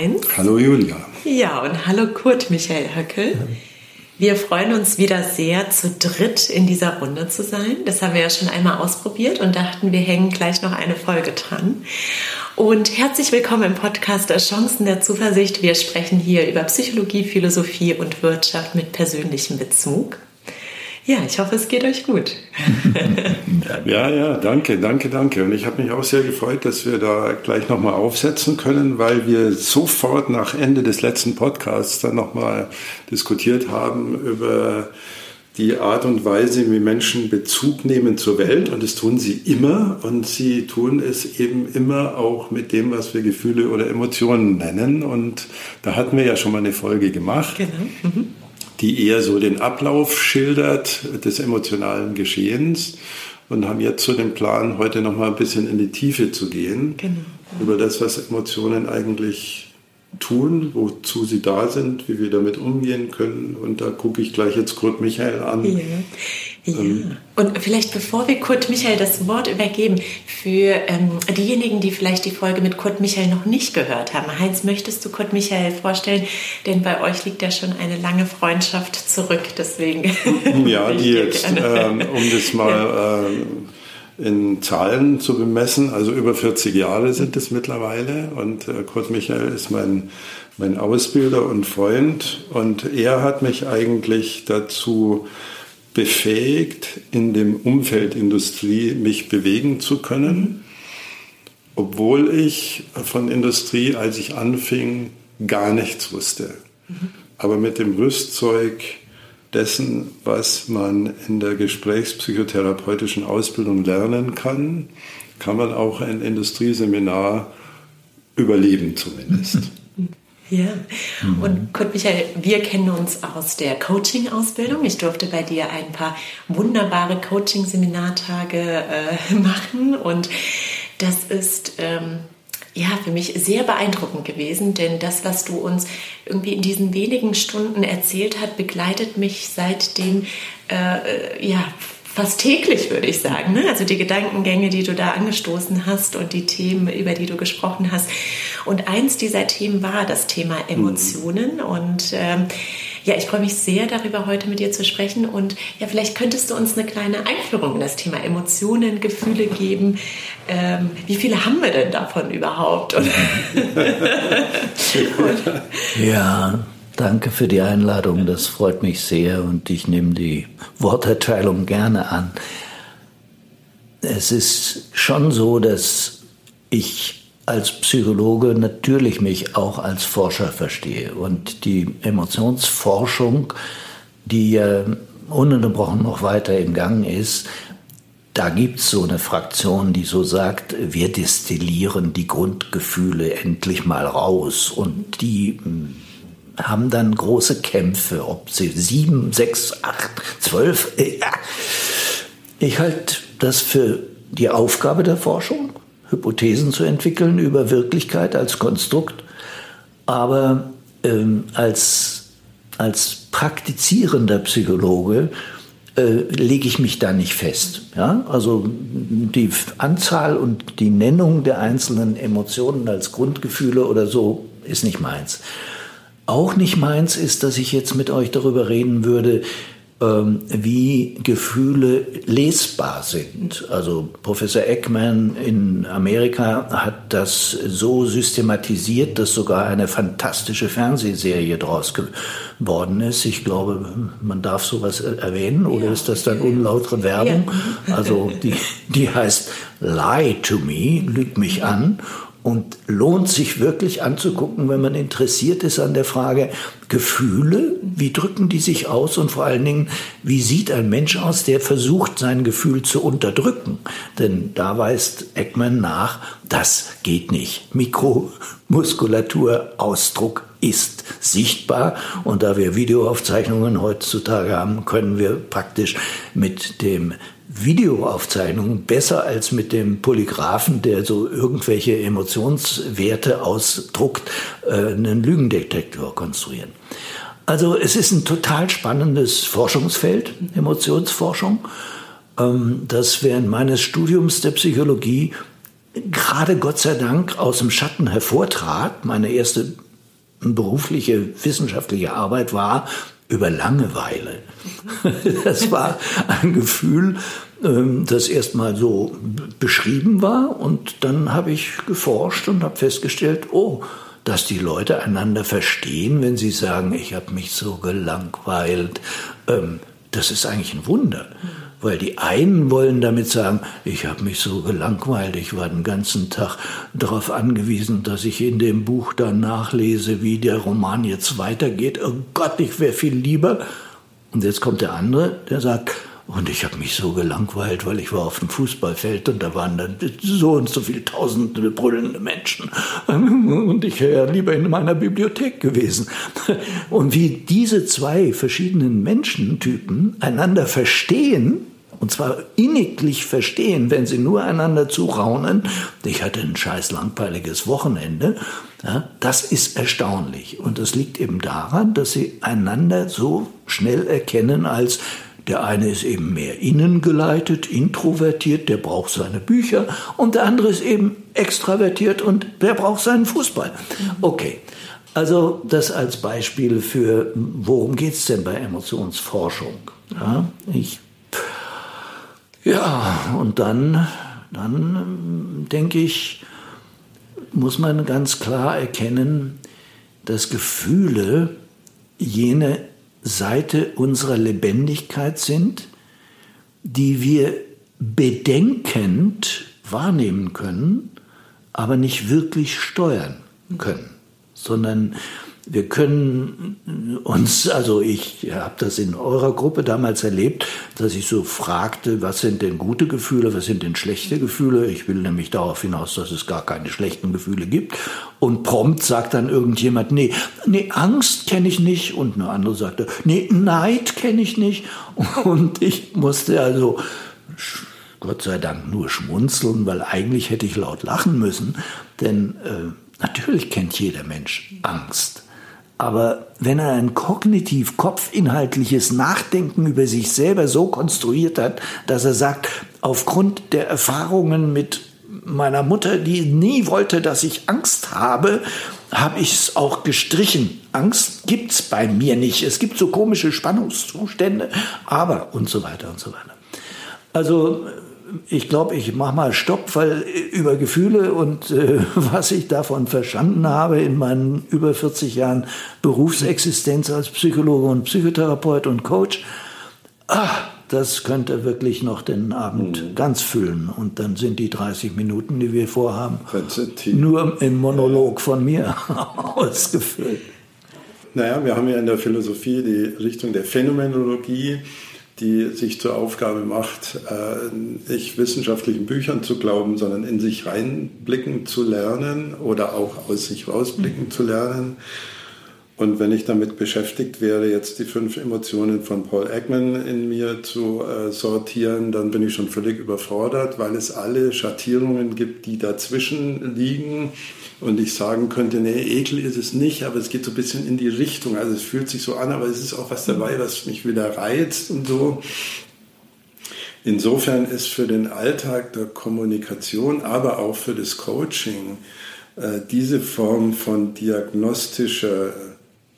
Heinz. Hallo Julia. Ja, und hallo Kurt Michael Höckel. Wir freuen uns wieder sehr, zu dritt in dieser Runde zu sein. Das haben wir ja schon einmal ausprobiert und dachten, wir hängen gleich noch eine Folge dran. Und herzlich willkommen im Podcast Chancen der Zuversicht. Wir sprechen hier über Psychologie, Philosophie und Wirtschaft mit persönlichem Bezug. Ja, ich hoffe, es geht euch gut. ja, ja, danke, danke, danke. Und ich habe mich auch sehr gefreut, dass wir da gleich nochmal aufsetzen können, weil wir sofort nach Ende des letzten Podcasts dann nochmal diskutiert haben über die Art und Weise, wie Menschen Bezug nehmen zur Welt. Und das tun sie immer. Und sie tun es eben immer auch mit dem, was wir Gefühle oder Emotionen nennen. Und da hatten wir ja schon mal eine Folge gemacht. Genau. Mhm die eher so den Ablauf schildert des emotionalen Geschehens und haben jetzt so den Plan, heute noch mal ein bisschen in die Tiefe zu gehen genau. über das, was Emotionen eigentlich tun, wozu sie da sind, wie wir damit umgehen können. Und da gucke ich gleich jetzt Kurt Michael an. Ja. Ja. Ähm, und vielleicht bevor wir Kurt Michael das Wort übergeben, für ähm, diejenigen, die vielleicht die Folge mit Kurt Michael noch nicht gehört haben, Heinz, möchtest du Kurt Michael vorstellen? Denn bei euch liegt ja schon eine lange Freundschaft zurück, deswegen. Ja, die jetzt, ähm, um das mal. Ja. Äh, in Zahlen zu bemessen. Also über 40 Jahre sind es mittlerweile. Und äh, Kurt Michael ist mein, mein Ausbilder und Freund. Und er hat mich eigentlich dazu befähigt, in dem Umfeld Industrie mich bewegen zu können. Obwohl ich von Industrie, als ich anfing, gar nichts wusste. Aber mit dem Rüstzeug dessen, was man in der gesprächspsychotherapeutischen Ausbildung lernen kann, kann man auch ein Industrieseminar überleben zumindest. Ja, und Kurt Michael, wir kennen uns aus der Coaching-Ausbildung. Ich durfte bei dir ein paar wunderbare Coaching-Seminartage äh, machen. Und das ist ähm, ja, für mich sehr beeindruckend gewesen, denn das, was du uns irgendwie in diesen wenigen Stunden erzählt hast, begleitet mich seitdem äh, ja, fast täglich, würde ich sagen. Ne? Also die Gedankengänge, die du da angestoßen hast und die Themen, über die du gesprochen hast. Und eins dieser Themen war das Thema Emotionen. Mhm. Und ähm, ja, ich freue mich sehr darüber, heute mit dir zu sprechen. Und ja, vielleicht könntest du uns eine kleine Einführung in das Thema Emotionen, Gefühle geben. Ähm, wie viele haben wir denn davon überhaupt? ja. Danke für die Einladung, das freut mich sehr und ich nehme die Worterteilung gerne an. Es ist schon so, dass ich als Psychologe natürlich mich auch als Forscher verstehe und die Emotionsforschung, die ja ununterbrochen noch weiter im Gang ist, da gibt es so eine Fraktion, die so sagt, wir destillieren die Grundgefühle endlich mal raus und die haben dann große Kämpfe, ob sie sieben, sechs, acht, zwölf. Ja. Ich halte das für die Aufgabe der Forschung, Hypothesen zu entwickeln über Wirklichkeit als Konstrukt, aber ähm, als, als praktizierender Psychologe äh, lege ich mich da nicht fest. Ja? Also die Anzahl und die Nennung der einzelnen Emotionen als Grundgefühle oder so ist nicht meins auch nicht meins ist, dass ich jetzt mit euch darüber reden würde, ähm, wie Gefühle lesbar sind. Also Professor Ekman in Amerika hat das so systematisiert, dass sogar eine fantastische Fernsehserie draus geworden ist. Ich glaube, man darf sowas erwähnen oder ja. ist das dann unlautere Werbung? Ja. Also die, die heißt Lie to Me, lüg mich an und lohnt sich wirklich anzugucken, wenn man interessiert ist an der Frage Gefühle, wie drücken die sich aus und vor allen Dingen, wie sieht ein Mensch aus, der versucht, sein Gefühl zu unterdrücken. Denn da weist Eckmann nach, das geht nicht. Mikromuskulatur, Ausdruck ist sichtbar und da wir Videoaufzeichnungen heutzutage haben, können wir praktisch mit dem Videoaufzeichnungen besser als mit dem Polygraphen, der so irgendwelche Emotionswerte ausdruckt, äh, einen Lügendetektor konstruieren. Also es ist ein total spannendes Forschungsfeld, Emotionsforschung, ähm, das während meines Studiums der Psychologie gerade Gott sei Dank aus dem Schatten hervortrat. Meine erste berufliche, wissenschaftliche Arbeit war über Langeweile. Das war ein Gefühl, ähm, das erstmal so beschrieben war und dann habe ich geforscht und habe festgestellt, oh, dass die Leute einander verstehen, wenn sie sagen, ich habe mich so gelangweilt. Ähm, das ist eigentlich ein Wunder. Weil die einen wollen damit sagen, ich habe mich so gelangweilt, ich war den ganzen Tag darauf angewiesen, dass ich in dem Buch dann nachlese, wie der Roman jetzt weitergeht. Oh Gott, ich wäre viel lieber. Und jetzt kommt der andere, der sagt, und ich habe mich so gelangweilt, weil ich war auf dem Fußballfeld und da waren dann so und so viele tausende brüllende Menschen. Und ich wäre lieber in meiner Bibliothek gewesen. Und wie diese zwei verschiedenen Menschentypen einander verstehen, und zwar inniglich verstehen, wenn sie nur einander zuraunen. Ich hatte ein scheiß langweiliges Wochenende. Ja, das ist erstaunlich. Und das liegt eben daran, dass sie einander so schnell erkennen als der eine ist eben mehr innen geleitet, introvertiert, der braucht seine Bücher und der andere ist eben extravertiert und der braucht seinen Fußball. Okay. Also das als Beispiel für, worum geht es denn bei Emotionsforschung? Ja, ich, ja und dann, dann denke ich, muss man ganz klar erkennen, dass Gefühle jene Seite unserer Lebendigkeit sind, die wir bedenkend wahrnehmen können, aber nicht wirklich steuern können, sondern wir können uns, also ich habe das in eurer Gruppe damals erlebt, dass ich so fragte, was sind denn gute Gefühle, was sind denn schlechte Gefühle. Ich will nämlich darauf hinaus, dass es gar keine schlechten Gefühle gibt. Und prompt sagt dann irgendjemand, nee, nee, Angst kenne ich nicht. Und eine andere sagte, nee, Neid kenne ich nicht. Und ich musste also Gott sei Dank nur schmunzeln, weil eigentlich hätte ich laut lachen müssen. Denn äh, natürlich kennt jeder Mensch Angst. Aber wenn er ein kognitiv kopfinhaltliches Nachdenken über sich selber so konstruiert hat, dass er sagt, aufgrund der Erfahrungen mit meiner Mutter, die nie wollte, dass ich Angst habe, habe ich es auch gestrichen. Angst gibt es bei mir nicht. Es gibt so komische Spannungszustände, aber und so weiter und so weiter. Also ich glaube, ich mache mal Stopp, weil über Gefühle und äh, was ich davon verstanden habe in meinen über 40 Jahren Berufsexistenz als Psychologe und Psychotherapeut und Coach, ach, das könnte wirklich noch den Abend mhm. ganz füllen. Und dann sind die 30 Minuten, die wir vorhaben, nur im Monolog von mir ausgefüllt. Naja, wir haben ja in der Philosophie die Richtung der Phänomenologie die sich zur Aufgabe macht, äh, nicht wissenschaftlichen Büchern zu glauben, sondern in sich reinblicken zu lernen oder auch aus sich rausblicken zu lernen. Und wenn ich damit beschäftigt wäre, jetzt die fünf Emotionen von Paul Ekman in mir zu äh, sortieren, dann bin ich schon völlig überfordert, weil es alle Schattierungen gibt, die dazwischen liegen und ich sagen könnte, nee, Ekel ist es nicht, aber es geht so ein bisschen in die Richtung. Also es fühlt sich so an, aber es ist auch was dabei, was mich wieder reizt und so. Insofern ist für den Alltag der Kommunikation, aber auch für das Coaching äh, diese Form von diagnostischer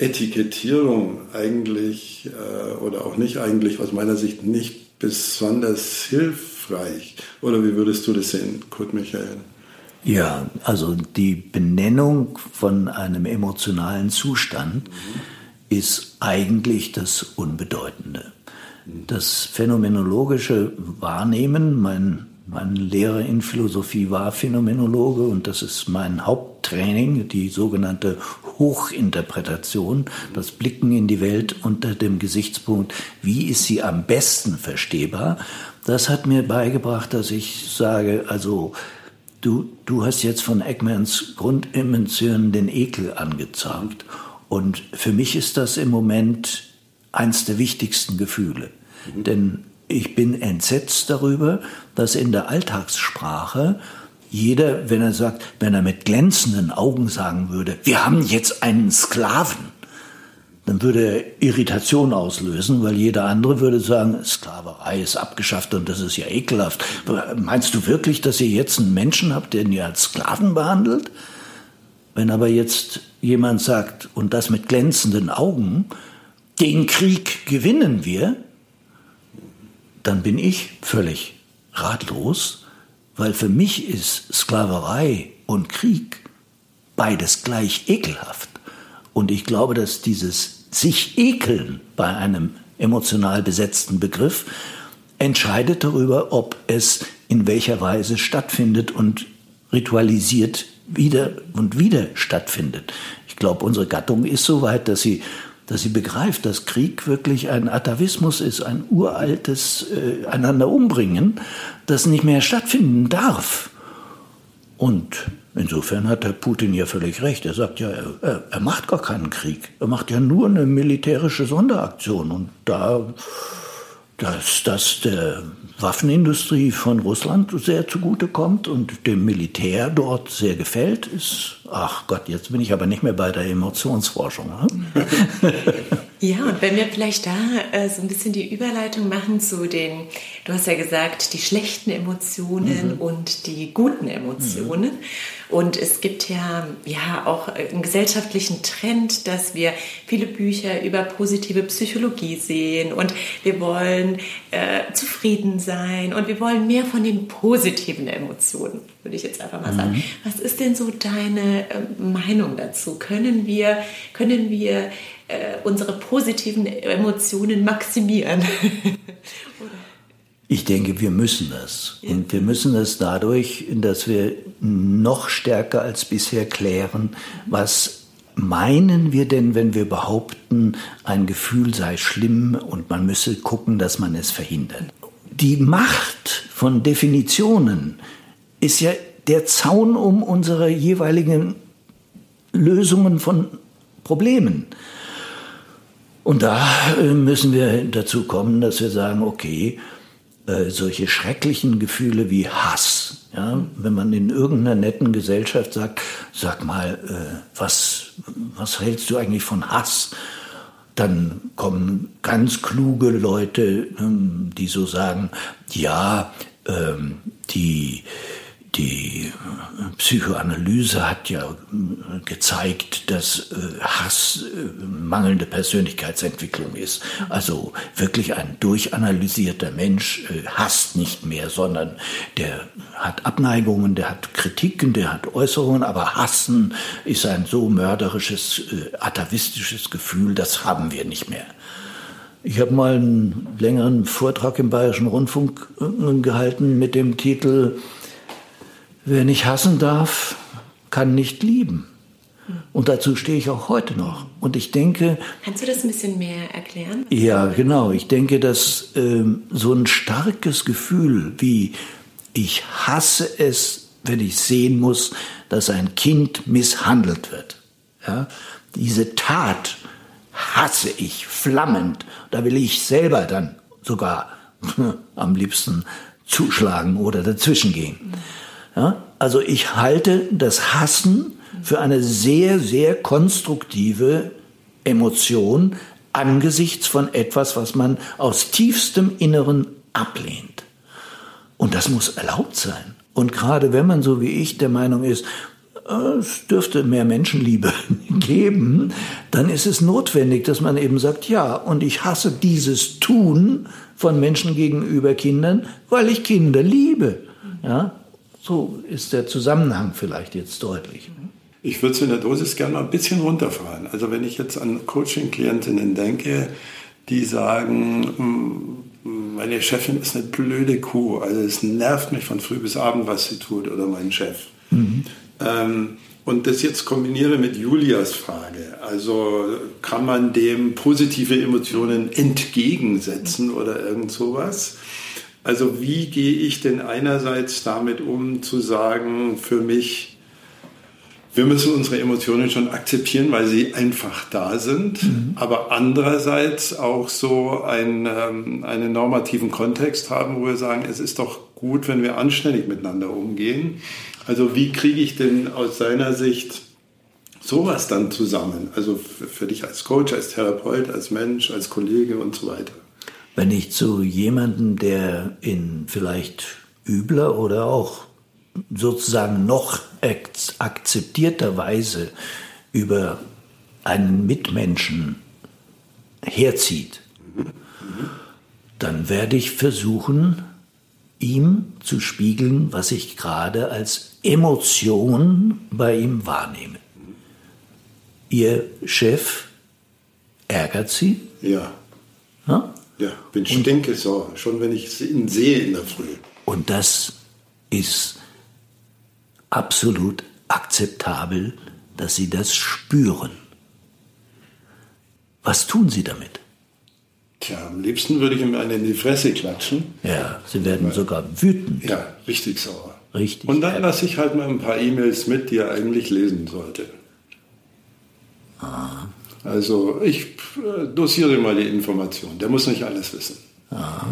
Etikettierung eigentlich äh, oder auch nicht eigentlich aus meiner Sicht nicht besonders hilfreich. Oder wie würdest du das sehen, Kurt Michael? Ja, also die Benennung von einem emotionalen Zustand mhm. ist eigentlich das Unbedeutende. Das phänomenologische Wahrnehmen, mein, mein Lehrer in Philosophie war Phänomenologe und das ist mein Haupttraining, die sogenannte Hochinterpretation, das Blicken in die Welt unter dem Gesichtspunkt, wie ist sie am besten verstehbar. Das hat mir beigebracht, dass ich sage, also Du, du hast jetzt von Eggmans Grundemotionen den Ekel angezeigt. Und für mich ist das im Moment eins der wichtigsten Gefühle. Mhm. Denn ich bin entsetzt darüber, dass in der Alltagssprache jeder, wenn er sagt, wenn er mit glänzenden Augen sagen würde, wir haben jetzt einen Sklaven, dann würde er Irritation auslösen, weil jeder andere würde sagen, Sklaverei ist abgeschafft und das ist ja ekelhaft. Meinst du wirklich, dass ihr jetzt einen Menschen habt, den ihr als Sklaven behandelt? Wenn aber jetzt jemand sagt, und das mit glänzenden Augen, den Krieg gewinnen wir, dann bin ich völlig ratlos, weil für mich ist Sklaverei und Krieg beides gleich ekelhaft. Und ich glaube, dass dieses sich ekeln bei einem emotional besetzten Begriff entscheidet darüber, ob es in welcher Weise stattfindet und ritualisiert wieder und wieder stattfindet. Ich glaube, unsere Gattung ist so weit, dass sie, dass sie begreift, dass Krieg wirklich ein Atavismus ist, ein uraltes äh, einander umbringen, das nicht mehr stattfinden darf. Und insofern hat Herr Putin ja völlig recht. Er sagt ja, er, er macht gar keinen Krieg. Er macht ja nur eine militärische Sonderaktion. Und da dass das der Waffenindustrie von Russland sehr zugutekommt und dem Militär dort sehr gefällt, ist, ach Gott, jetzt bin ich aber nicht mehr bei der Emotionsforschung. Ne? ja, und wenn wir vielleicht da äh, so ein bisschen die Überleitung machen zu den, du hast ja gesagt, die schlechten Emotionen mhm. und die guten Emotionen. Mhm. Und es gibt ja, ja auch einen gesellschaftlichen Trend, dass wir viele Bücher über positive Psychologie sehen und wir wollen äh, zufrieden sein und wir wollen mehr von den positiven Emotionen, würde ich jetzt einfach mal sagen. Mhm. Was ist denn so deine äh, Meinung dazu? Können wir, können wir äh, unsere positiven Emotionen maximieren? Ich denke, wir müssen das. Und wir müssen das dadurch, dass wir noch stärker als bisher klären, was meinen wir denn, wenn wir behaupten, ein Gefühl sei schlimm und man müsse gucken, dass man es verhindert. Die Macht von Definitionen ist ja der Zaun um unsere jeweiligen Lösungen von Problemen. Und da äh, müssen wir dazu kommen, dass wir sagen, okay, äh, solche schrecklichen Gefühle wie Hass. Ja? Wenn man in irgendeiner netten Gesellschaft sagt, sag mal, äh, was, was hältst du eigentlich von Hass? Dann kommen ganz kluge Leute, ähm, die so sagen, ja, ähm, die, die Psychoanalyse hat ja äh, gezeigt, dass äh, Hass äh, mangelnde Persönlichkeitsentwicklung ist. Also wirklich ein durchanalysierter Mensch hasst nicht mehr, sondern der hat Abneigungen, der hat Kritiken, der hat Äußerungen, aber Hassen ist ein so mörderisches, atavistisches Gefühl, das haben wir nicht mehr. Ich habe mal einen längeren Vortrag im Bayerischen Rundfunk gehalten mit dem Titel Wer nicht hassen darf, kann nicht lieben. Und dazu stehe ich auch heute noch. Und ich denke. Kannst du das ein bisschen mehr erklären? Ja, genau. Ich denke, dass ähm, so ein starkes Gefühl wie ich hasse es, wenn ich sehen muss, dass ein Kind misshandelt wird. Ja? Diese Tat hasse ich flammend. Da will ich selber dann sogar am liebsten zuschlagen oder dazwischengehen. Mhm. Ja? Also ich halte das Hassen für eine sehr, sehr konstruktive Emotion angesichts von etwas, was man aus tiefstem Inneren ablehnt. Und das muss erlaubt sein. Und gerade wenn man so wie ich der Meinung ist, es dürfte mehr Menschenliebe geben, dann ist es notwendig, dass man eben sagt, ja, und ich hasse dieses Tun von Menschen gegenüber Kindern, weil ich Kinder liebe. Ja, so ist der Zusammenhang vielleicht jetzt deutlich. Ich würde es in der Dosis gerne mal ein bisschen runterfahren. Also wenn ich jetzt an Coaching-Klientinnen denke, die sagen, hm, meine Chefin ist eine blöde Kuh, also es nervt mich von früh bis abend, was sie tut, oder mein Chef. Mhm. Ähm, und das jetzt kombiniere mit Julias Frage. Also kann man dem positive Emotionen entgegensetzen oder irgend sowas? Also wie gehe ich denn einerseits damit um zu sagen, für mich, wir müssen unsere Emotionen schon akzeptieren, weil sie einfach da sind, mhm. aber andererseits auch so einen, ähm, einen normativen Kontext haben, wo wir sagen, es ist doch gut, wenn wir anständig miteinander umgehen. Also wie kriege ich denn aus seiner Sicht sowas dann zusammen? Also für dich als Coach, als Therapeut, als Mensch, als Kollege und so weiter. Wenn ich zu jemandem, der in vielleicht übler oder auch sozusagen noch akzeptierter Weise über einen Mitmenschen herzieht, dann werde ich versuchen, ihm zu spiegeln, was ich gerade als Emotion bei ihm wahrnehme. Ihr Chef ärgert Sie? Ja. Ja, ja bin stinkesauer, schon wenn ich ihn sehe in der Früh. Und das ist absolut akzeptabel, dass Sie das spüren. Was tun Sie damit? Tja, am liebsten würde ich ihm einen in die Fresse klatschen. Ja, Sie werden Weil, sogar wütend. Ja, richtig sauer. Richtig. Und dann lasse ich halt mal ein paar E-Mails mit, die er eigentlich lesen sollte. Ah. Also ich äh, dosiere mal die Information. Der muss nicht alles wissen. Ah.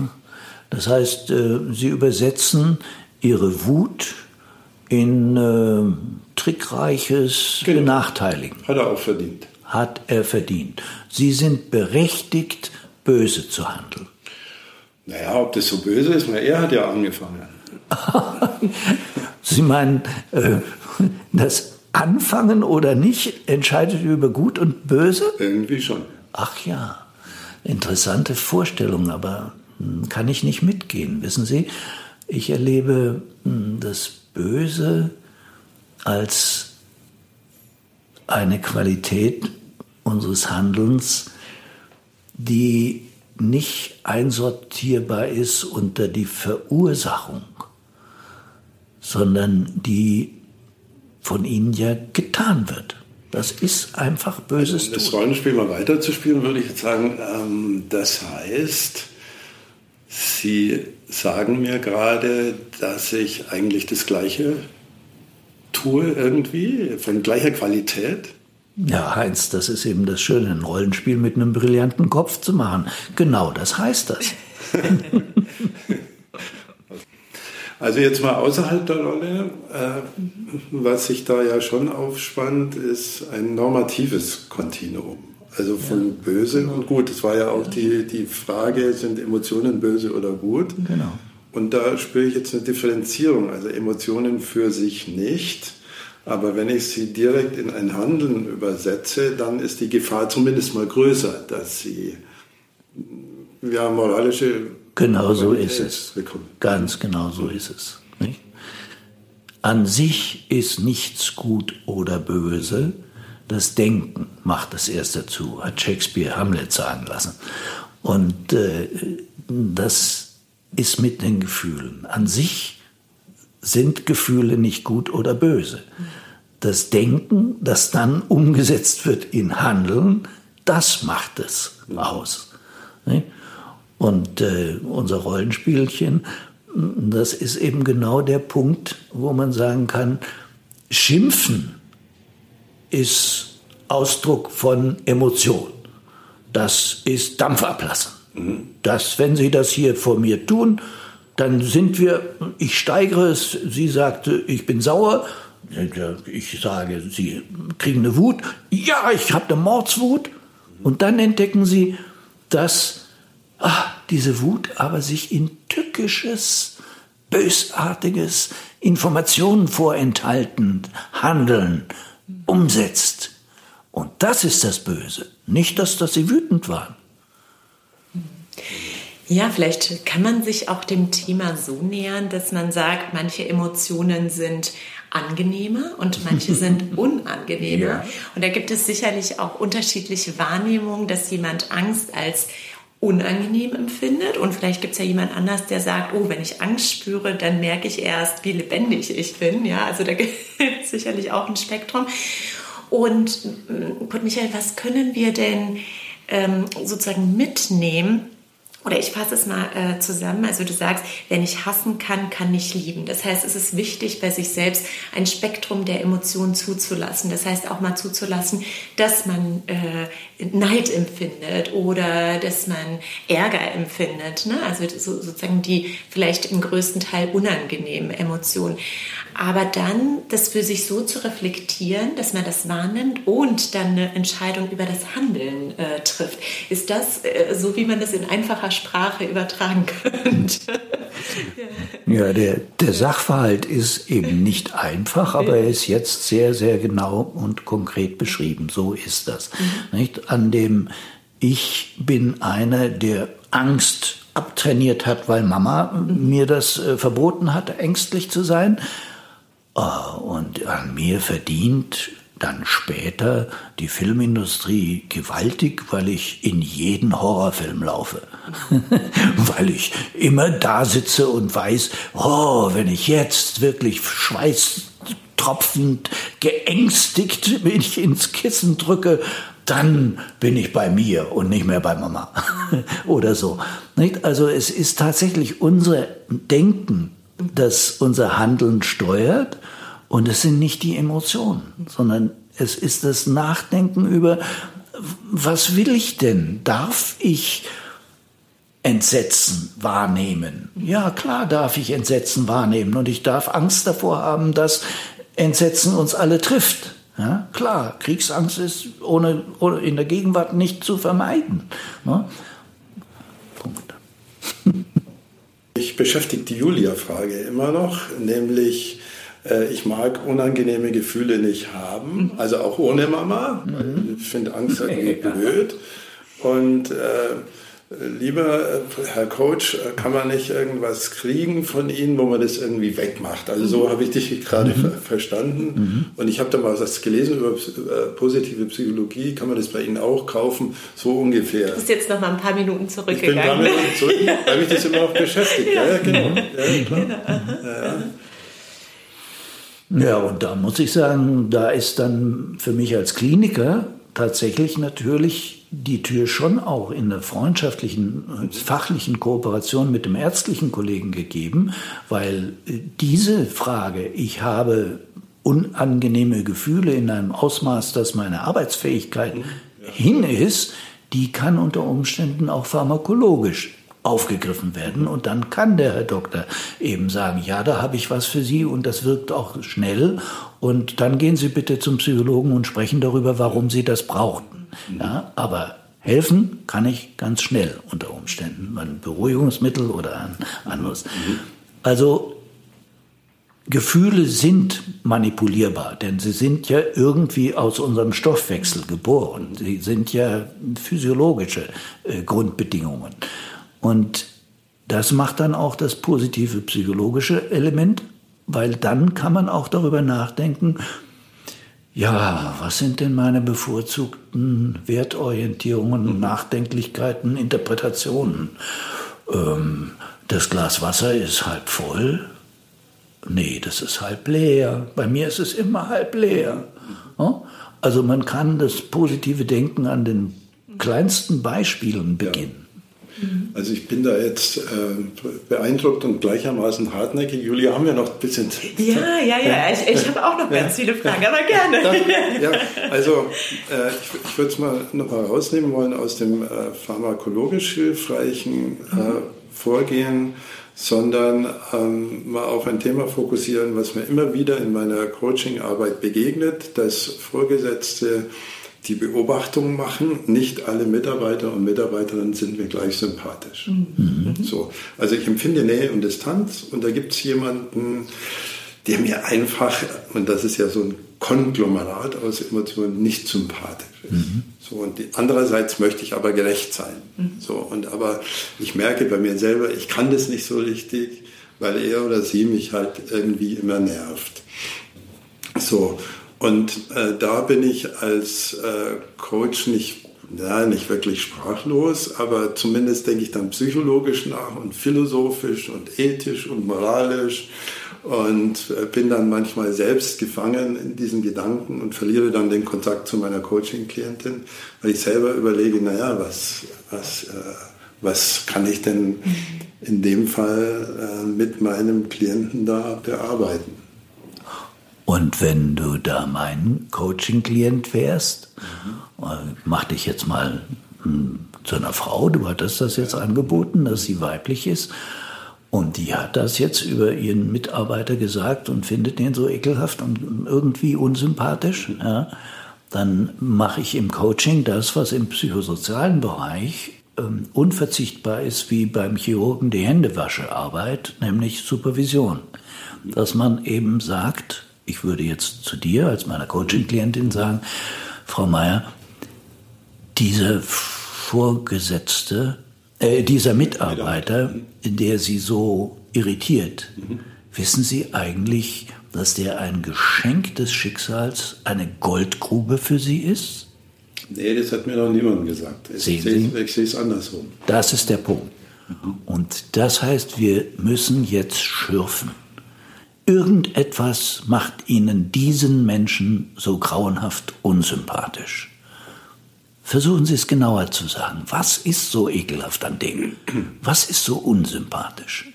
Das heißt, äh, Sie übersetzen Ihre Wut in äh, trickreiches genau. Benachteiligen. Hat er auch verdient. Hat er verdient. Sie sind berechtigt, böse zu handeln. Naja, ob das so böse ist, er hat ja angefangen. Sie meinen, äh, das Anfangen oder nicht entscheidet über Gut und Böse? Irgendwie schon. Ach ja, interessante Vorstellung, aber hm, kann ich nicht mitgehen. Wissen Sie, ich erlebe hm, das Böse als eine Qualität unseres Handelns, die nicht einsortierbar ist unter die Verursachung, sondern die von ihnen ja getan wird. Das ist einfach böses um das Rollenspiel mal weiterzuspielen, würde ich jetzt sagen, ähm, das heißt, Sie sagen mir gerade, dass ich eigentlich das Gleiche tue irgendwie, von gleicher Qualität. Ja, Heinz, das ist eben das Schöne, ein Rollenspiel mit einem brillanten Kopf zu machen. Genau das heißt das. also jetzt mal außerhalb der Rolle, äh, was sich da ja schon aufspannt, ist ein normatives Kontinuum. Also von ja. böse und gut. Das war ja auch die, die Frage, sind Emotionen böse oder gut? Genau. Und da spüre ich jetzt eine Differenzierung. Also Emotionen für sich nicht. Aber wenn ich sie direkt in ein Handeln übersetze, dann ist die Gefahr zumindest mal größer, dass sie ja, moralische. Genau so ist es. Ganz genau so ist es. Nicht? An sich ist nichts gut oder böse. Das Denken macht es erst dazu, hat Shakespeare Hamlet sagen lassen. Und äh, das ist mit den Gefühlen. An sich sind Gefühle nicht gut oder böse. Das Denken, das dann umgesetzt wird in Handeln, das macht es aus. Und äh, unser Rollenspielchen, das ist eben genau der Punkt, wo man sagen kann, Schimpfen ist Ausdruck von Emotion. Das ist Dampf ablassen. Das, wenn Sie das hier vor mir tun, dann sind wir, ich steigere es, sie sagte, ich bin sauer, ich sage, sie kriegen eine Wut, ja, ich habe eine Mordswut. Und dann entdecken sie, dass ach, diese Wut aber sich in tückisches, bösartiges, Informationen vorenthalten, Handeln umsetzt. Und das ist das Böse, nicht das, dass sie wütend waren. Ja, vielleicht kann man sich auch dem Thema so nähern, dass man sagt, manche Emotionen sind angenehmer und manche sind unangenehmer. Ja. Und da gibt es sicherlich auch unterschiedliche Wahrnehmungen, dass jemand Angst als unangenehm empfindet und vielleicht gibt es ja jemand anders, der sagt, oh, wenn ich Angst spüre, dann merke ich erst, wie lebendig ich bin. Ja, also da gibt es sicherlich auch ein Spektrum. Und Kurt Michael, was können wir denn ähm, sozusagen mitnehmen? Oder ich fasse es mal äh, zusammen. Also du sagst, wer nicht hassen kann, kann nicht lieben. Das heißt, es ist wichtig, bei sich selbst ein Spektrum der Emotionen zuzulassen. Das heißt auch mal zuzulassen, dass man äh, Neid empfindet oder dass man Ärger empfindet. Ne? Also so, sozusagen die vielleicht im größten Teil unangenehmen Emotionen. Aber dann das für sich so zu reflektieren, dass man das wahrnimmt und dann eine Entscheidung über das Handeln äh, trifft. Ist das äh, so, wie man das in einfacher Körpersprache übertragen könnt. ja, der, der Sachverhalt ist eben nicht einfach, aber er ist jetzt sehr, sehr genau und konkret beschrieben. So ist das. Mhm. Nicht? An dem ich bin einer, der Angst abtrainiert hat, weil Mama mhm. mir das äh, verboten hat, ängstlich zu sein. Oh, und an mir verdient dann später die Filmindustrie gewaltig, weil ich in jeden Horrorfilm laufe. weil ich immer da sitze und weiß, oh, wenn ich jetzt wirklich schweißtropfend, geängstigt mich ins Kissen drücke, dann bin ich bei mir und nicht mehr bei Mama oder so. Also es ist tatsächlich unser Denken, das unser Handeln steuert und es sind nicht die Emotionen, sondern es ist das Nachdenken über, was will ich denn? Darf ich Entsetzen wahrnehmen? Ja, klar darf ich Entsetzen wahrnehmen und ich darf Angst davor haben, dass Entsetzen uns alle trifft. Ja, klar, Kriegsangst ist ohne, ohne in der Gegenwart nicht zu vermeiden. Ja? Punkt. Ich beschäftige die Julia-Frage immer noch, nämlich äh, ich mag unangenehme Gefühle nicht haben, also auch ohne Mama. Mhm. Ich finde Angst irgendwie blöd. Und äh, lieber äh, Herr Coach, äh, kann man nicht irgendwas kriegen von Ihnen, wo man das irgendwie wegmacht? Also so habe ich dich gerade mhm. verstanden. Mhm. Und ich habe da mal was gelesen über äh, positive Psychologie. Kann man das bei Ihnen auch kaufen? So ungefähr. Du bist jetzt noch mal ein paar Minuten zurückgegangen. Ich bin ein paar Minuten zurück, weil mich das immer noch beschäftigt. ja. ja, genau. Ja, klar. Genau. Ja. Ja, und da muss ich sagen, da ist dann für mich als Kliniker tatsächlich natürlich die Tür schon auch in der freundschaftlichen, fachlichen Kooperation mit dem ärztlichen Kollegen gegeben, weil diese Frage, ich habe unangenehme Gefühle in einem Ausmaß, dass meine Arbeitsfähigkeit hin ist, die kann unter Umständen auch pharmakologisch aufgegriffen werden. Und dann kann der Herr Doktor eben sagen, ja, da habe ich was für Sie und das wirkt auch schnell. Und dann gehen Sie bitte zum Psychologen und sprechen darüber, warum Sie das brauchten. Ja, aber helfen kann ich ganz schnell unter Umständen. Ein Beruhigungsmittel oder ein anderes. Also Gefühle sind manipulierbar, denn sie sind ja irgendwie aus unserem Stoffwechsel geboren. Sie sind ja physiologische äh, Grundbedingungen. Und das macht dann auch das positive psychologische Element, weil dann kann man auch darüber nachdenken, ja, was sind denn meine bevorzugten Wertorientierungen, Nachdenklichkeiten, Interpretationen? Ähm, das Glas Wasser ist halb voll. Nee, das ist halb leer. Bei mir ist es immer halb leer. Also man kann das positive Denken an den kleinsten Beispielen beginnen. Mhm. Also ich bin da jetzt äh, beeindruckt und gleichermaßen hartnäckig. Julia, haben wir noch ein bisschen Zeit? Ja, ja, ja. Ich, ich habe auch noch ganz viele Fragen, aber gerne. Das, ja, also äh, ich, ich würde es mal noch mal rausnehmen wollen aus dem äh, pharmakologisch hilfreichen äh, mhm. Vorgehen sondern ähm, mal auf ein Thema fokussieren, was mir immer wieder in meiner Coaching-Arbeit begegnet, dass Vorgesetzte die Beobachtung machen, nicht alle Mitarbeiter und Mitarbeiterinnen sind mir gleich sympathisch. Mhm. So, also ich empfinde Nähe und Distanz und da gibt es jemanden, der mir einfach, und das ist ja so ein Konglomerat aus Emotionen, nicht sympathisch ist. Mhm. So, und die, andererseits möchte ich aber gerecht sein. Mhm. So, und aber ich merke bei mir selber, ich kann das nicht so richtig, weil er oder sie mich halt irgendwie immer nervt. So, und äh, da bin ich als äh, Coach nicht, ja, nicht wirklich sprachlos, aber zumindest denke ich dann psychologisch nach und philosophisch und ethisch und moralisch und äh, bin dann manchmal selbst gefangen in diesen Gedanken und verliere dann den Kontakt zu meiner Coaching-Klientin, weil ich selber überlege, naja, was, was, äh, was kann ich denn in dem Fall äh, mit meinem Klienten da bearbeiten? Und wenn du da mein Coaching-Klient wärst, mhm. mach dich jetzt mal hm, zu einer Frau, du hattest das jetzt angeboten, dass sie weiblich ist. Und die hat das jetzt über ihren Mitarbeiter gesagt und findet den so ekelhaft und irgendwie unsympathisch. Ja, dann mache ich im Coaching das, was im psychosozialen Bereich äh, ähm, unverzichtbar ist wie beim Chirurgen die Händewaschearbeit, nämlich Supervision. Dass man eben sagt, ich würde jetzt zu dir als meiner Coaching-Klientin sagen, Frau Meier, dieser Vorgesetzte, äh, dieser Mitarbeiter, der Sie so irritiert, wissen Sie eigentlich, dass der ein Geschenk des Schicksals, eine Goldgrube für Sie ist? Nee, das hat mir noch niemand gesagt. Ich, Sehen sehe, Sie? ich sehe es andersrum. Das ist der Punkt. Und das heißt, wir müssen jetzt schürfen. Irgendetwas macht Ihnen diesen Menschen so grauenhaft unsympathisch. Versuchen Sie es genauer zu sagen. Was ist so ekelhaft an dem? Was ist so unsympathisch?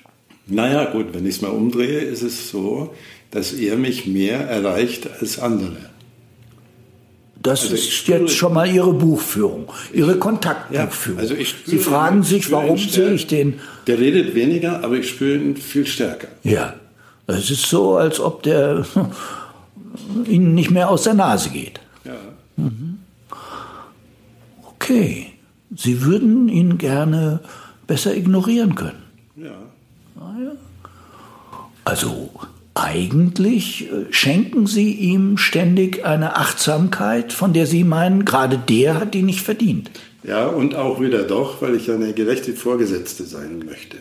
Naja, gut, wenn ich es mal umdrehe, ist es so, dass er mich mehr erreicht als andere. Das Also ich ist spüre- jetzt schon mal Ihre Buchführung, Ihre Kontaktbuchführung. Ja, also ich spüre Sie fragen sich, warum sehe ich den? Der redet weniger, aber ich spüre ihn viel stärker. Ja, es ist so, als ob der Ihnen nicht mehr aus der Nase geht. Ja. Okay, Sie würden ihn gerne besser ignorieren können. ja. Also eigentlich äh, schenken Sie ihm ständig eine Achtsamkeit, von der Sie meinen, gerade der hat die nicht verdient. Ja, und auch wieder doch, weil ich eine gerechte Vorgesetzte sein möchte.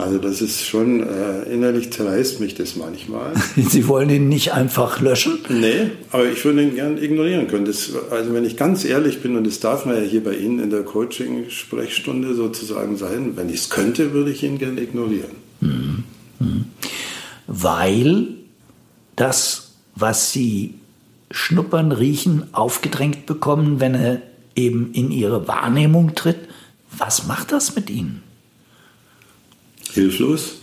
Also das ist schon, äh, innerlich zerreißt mich das manchmal. Sie wollen ihn nicht einfach löschen? Nee, aber ich würde ihn gern ignorieren können. Das, also wenn ich ganz ehrlich bin, und das darf man ja hier bei Ihnen in der Coaching-Sprechstunde sozusagen sein, wenn ich es könnte, würde ich ihn gern ignorieren. weil das, was sie schnuppern, riechen, aufgedrängt bekommen, wenn er eben in ihre Wahrnehmung tritt. Was macht das mit ihnen? Hilflos?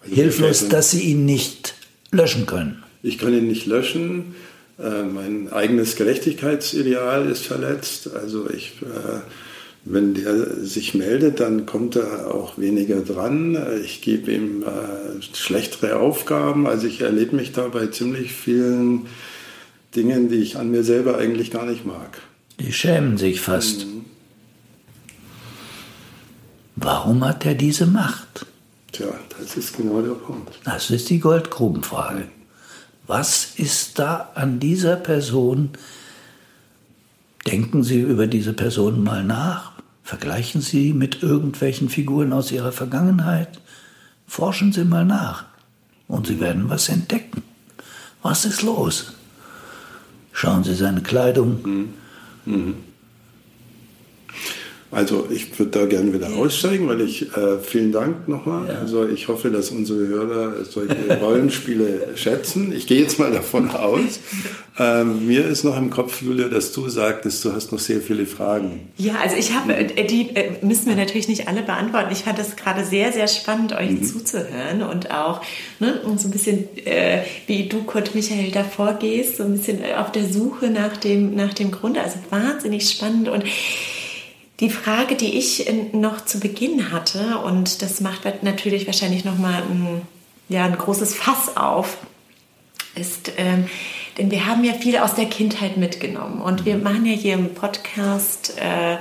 Also Hilflos, dass sie ihn nicht löschen können. Ich kann ihn nicht löschen. Äh, mein eigenes Gerechtigkeitsideal ist verletzt. Also ich, äh, wenn der sich meldet, dann kommt er auch weniger dran. Ich gebe ihm äh, schlechtere Aufgaben. Also ich erlebe mich da bei ziemlich vielen Dingen, die ich an mir selber eigentlich gar nicht mag. Die schämen sich fast. Warum hat er diese Macht? Tja, das ist genau der Punkt. Das ist die Goldgrubenfrage. Was ist da an dieser Person? Denken Sie über diese Person mal nach. Vergleichen Sie mit irgendwelchen Figuren aus Ihrer Vergangenheit. Forschen Sie mal nach. Und Sie werden was entdecken. Was ist los? Schauen Sie seine Kleidung. Also ich würde da gerne wieder aussteigen, weil ich äh, vielen Dank nochmal. Also ich hoffe, dass unsere Hörer solche Rollenspiele schätzen. Ich gehe jetzt mal davon aus. Ähm, mir ist noch im Kopf, Julia, dass du sagtest, du hast noch sehr viele Fragen. Ja, also ich habe, äh, die äh, müssen wir natürlich nicht alle beantworten. Ich fand das gerade sehr, sehr spannend, euch zuzuhören und auch ne, und so ein bisschen, äh, wie du, Kurt Michael, da vorgehst, so ein bisschen äh, auf der Suche nach dem, nach dem Grund. Also wahnsinnig spannend und die Frage, die ich äh, noch zu Beginn hatte, und das macht natürlich wahrscheinlich nochmal ein, ja, ein großes Fass auf, ist, ähm, denn wir haben ja viel aus der Kindheit mitgenommen. Und wir machen ja hier im Podcast äh,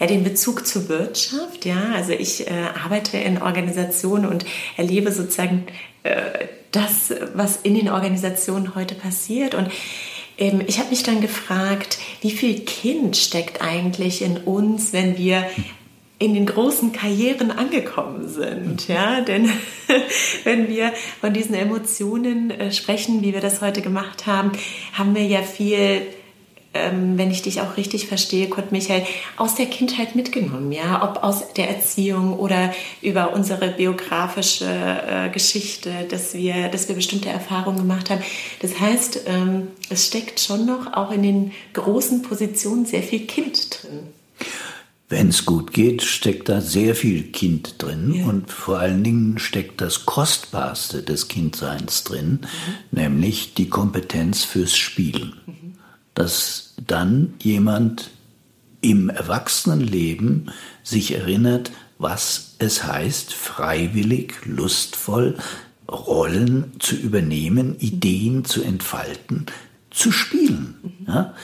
ja den Bezug zur Wirtschaft. Ja, also ich äh, arbeite in Organisationen und erlebe sozusagen äh, das, was in den Organisationen heute passiert. Und ich habe mich dann gefragt, wie viel Kind steckt eigentlich in uns, wenn wir in den großen Karrieren angekommen sind. Ja? Denn wenn wir von diesen Emotionen äh, sprechen, wie wir das heute gemacht haben, haben wir ja viel, ähm, wenn ich dich auch richtig verstehe, Kurt Michael, aus der Kindheit mitgenommen. Ja? Ob aus der Erziehung oder über unsere biografische äh, Geschichte, dass wir, dass wir bestimmte Erfahrungen gemacht haben. Das heißt, ähm, es steckt schon noch auch in den großen Positionen sehr viel Kind drin. Wenn es gut geht, steckt da sehr viel Kind drin Ja. und vor allen Dingen steckt das Kostbarste des Kindseins drin, nämlich die Kompetenz fürs Spielen. Dass dann jemand im Erwachsenenleben sich erinnert, was es heißt, freiwillig, lustvoll Rollen zu übernehmen, Ideen zu entfalten, zu spielen. Ja?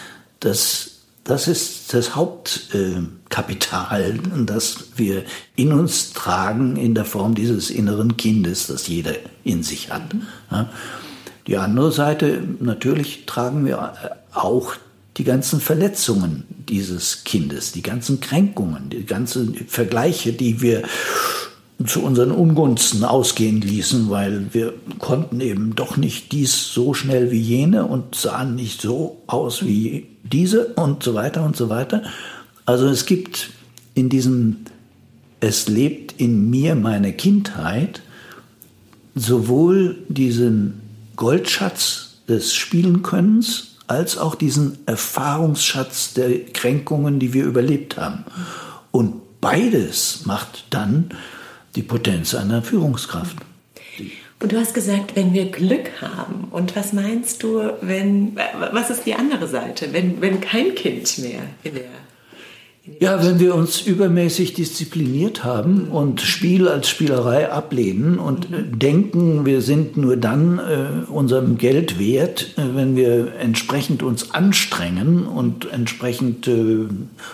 Das das ist das Hauptkapital, äh, das wir in uns tragen in der Form dieses inneren Kindes, das jeder in sich hat. Ja. Die andere Seite, natürlich tragen wir auch die ganzen Verletzungen dieses Kindes, die ganzen Kränkungen, die ganzen Vergleiche, die wir zu unseren Ungunsten ausgehen ließen, weil wir konnten eben doch nicht dies so schnell wie jene und sahen nicht so aus wie diese und so weiter und so weiter. Also es gibt in diesem Es lebt in mir meine Kindheit sowohl diesen Goldschatz des Spielenkönnens als auch diesen Erfahrungsschatz der Kränkungen, die wir überlebt haben. Und beides macht dann die Potenz einer Führungskraft. Und du hast gesagt, wenn wir Glück haben. Und was meinst du, wenn, was ist die andere Seite, wenn, wenn kein Kind mehr in der ja, wenn wir uns übermäßig diszipliniert haben und Spiel als Spielerei ablehnen und denken, wir sind nur dann äh, unserem Geld wert, äh, wenn wir entsprechend uns anstrengen und entsprechend äh,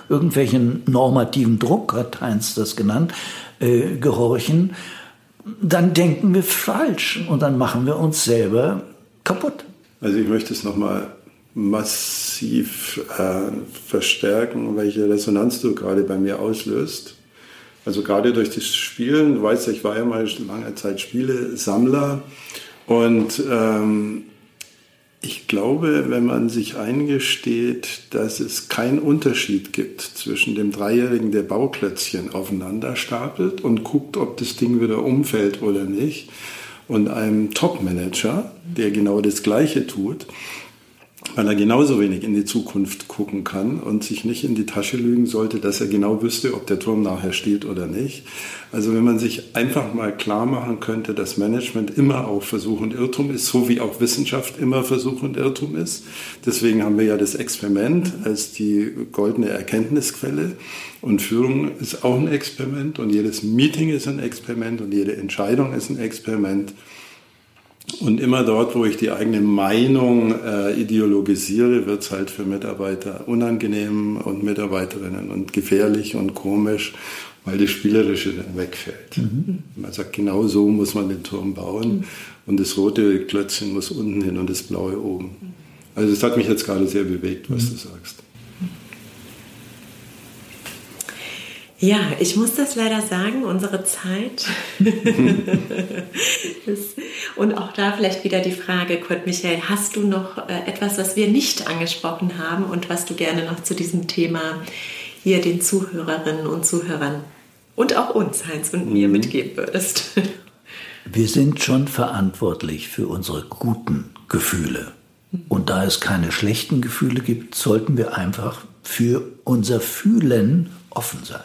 irgendwelchen normativen Druck, hat Heinz das genannt, äh, gehorchen, dann denken wir falsch und dann machen wir uns selber kaputt. Also ich möchte es nochmal massiv äh, verstärken, welche Resonanz du gerade bei mir auslöst. Also gerade durch das Spielen, du weißt, ich war ja mal lange Zeit Spielesammler und ähm, ich glaube, wenn man sich eingesteht, dass es keinen Unterschied gibt zwischen dem Dreijährigen, der Bauklötzchen aufeinander stapelt und guckt, ob das Ding wieder umfällt oder nicht, und einem Top-Manager, der genau das Gleiche tut, weil er genauso wenig in die Zukunft gucken kann und sich nicht in die Tasche lügen sollte, dass er genau wüsste, ob der Turm nachher steht oder nicht. Also wenn man sich einfach mal klar machen könnte, dass Management immer auch Versuch und Irrtum ist, so wie auch Wissenschaft immer Versuch und Irrtum ist. Deswegen haben wir ja das Experiment als die goldene Erkenntnisquelle und Führung ist auch ein Experiment und jedes Meeting ist ein Experiment und jede Entscheidung ist ein Experiment. Und immer dort, wo ich die eigene Meinung äh, ideologisiere, wird es halt für Mitarbeiter unangenehm und Mitarbeiterinnen und gefährlich und komisch, weil das Spielerische dann wegfällt. Mhm. Man sagt, genau so muss man den Turm bauen mhm. und das rote Klötzchen muss unten hin und das blaue oben. Also es hat mich jetzt gerade sehr bewegt, was mhm. du sagst. Ja, ich muss das leider sagen, unsere Zeit. und auch da vielleicht wieder die Frage, Kurt Michael, hast du noch äh, etwas, was wir nicht angesprochen haben und was du gerne noch zu diesem Thema hier den Zuhörerinnen und Zuhörern und auch uns, Heinz und mir, mhm. mitgeben würdest? Wir sind schon verantwortlich für unsere guten Gefühle. Und da es keine schlechten Gefühle gibt, sollten wir einfach für unser Fühlen offen sein.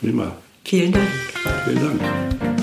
Prima. Vielen Dank. Vielen Dank.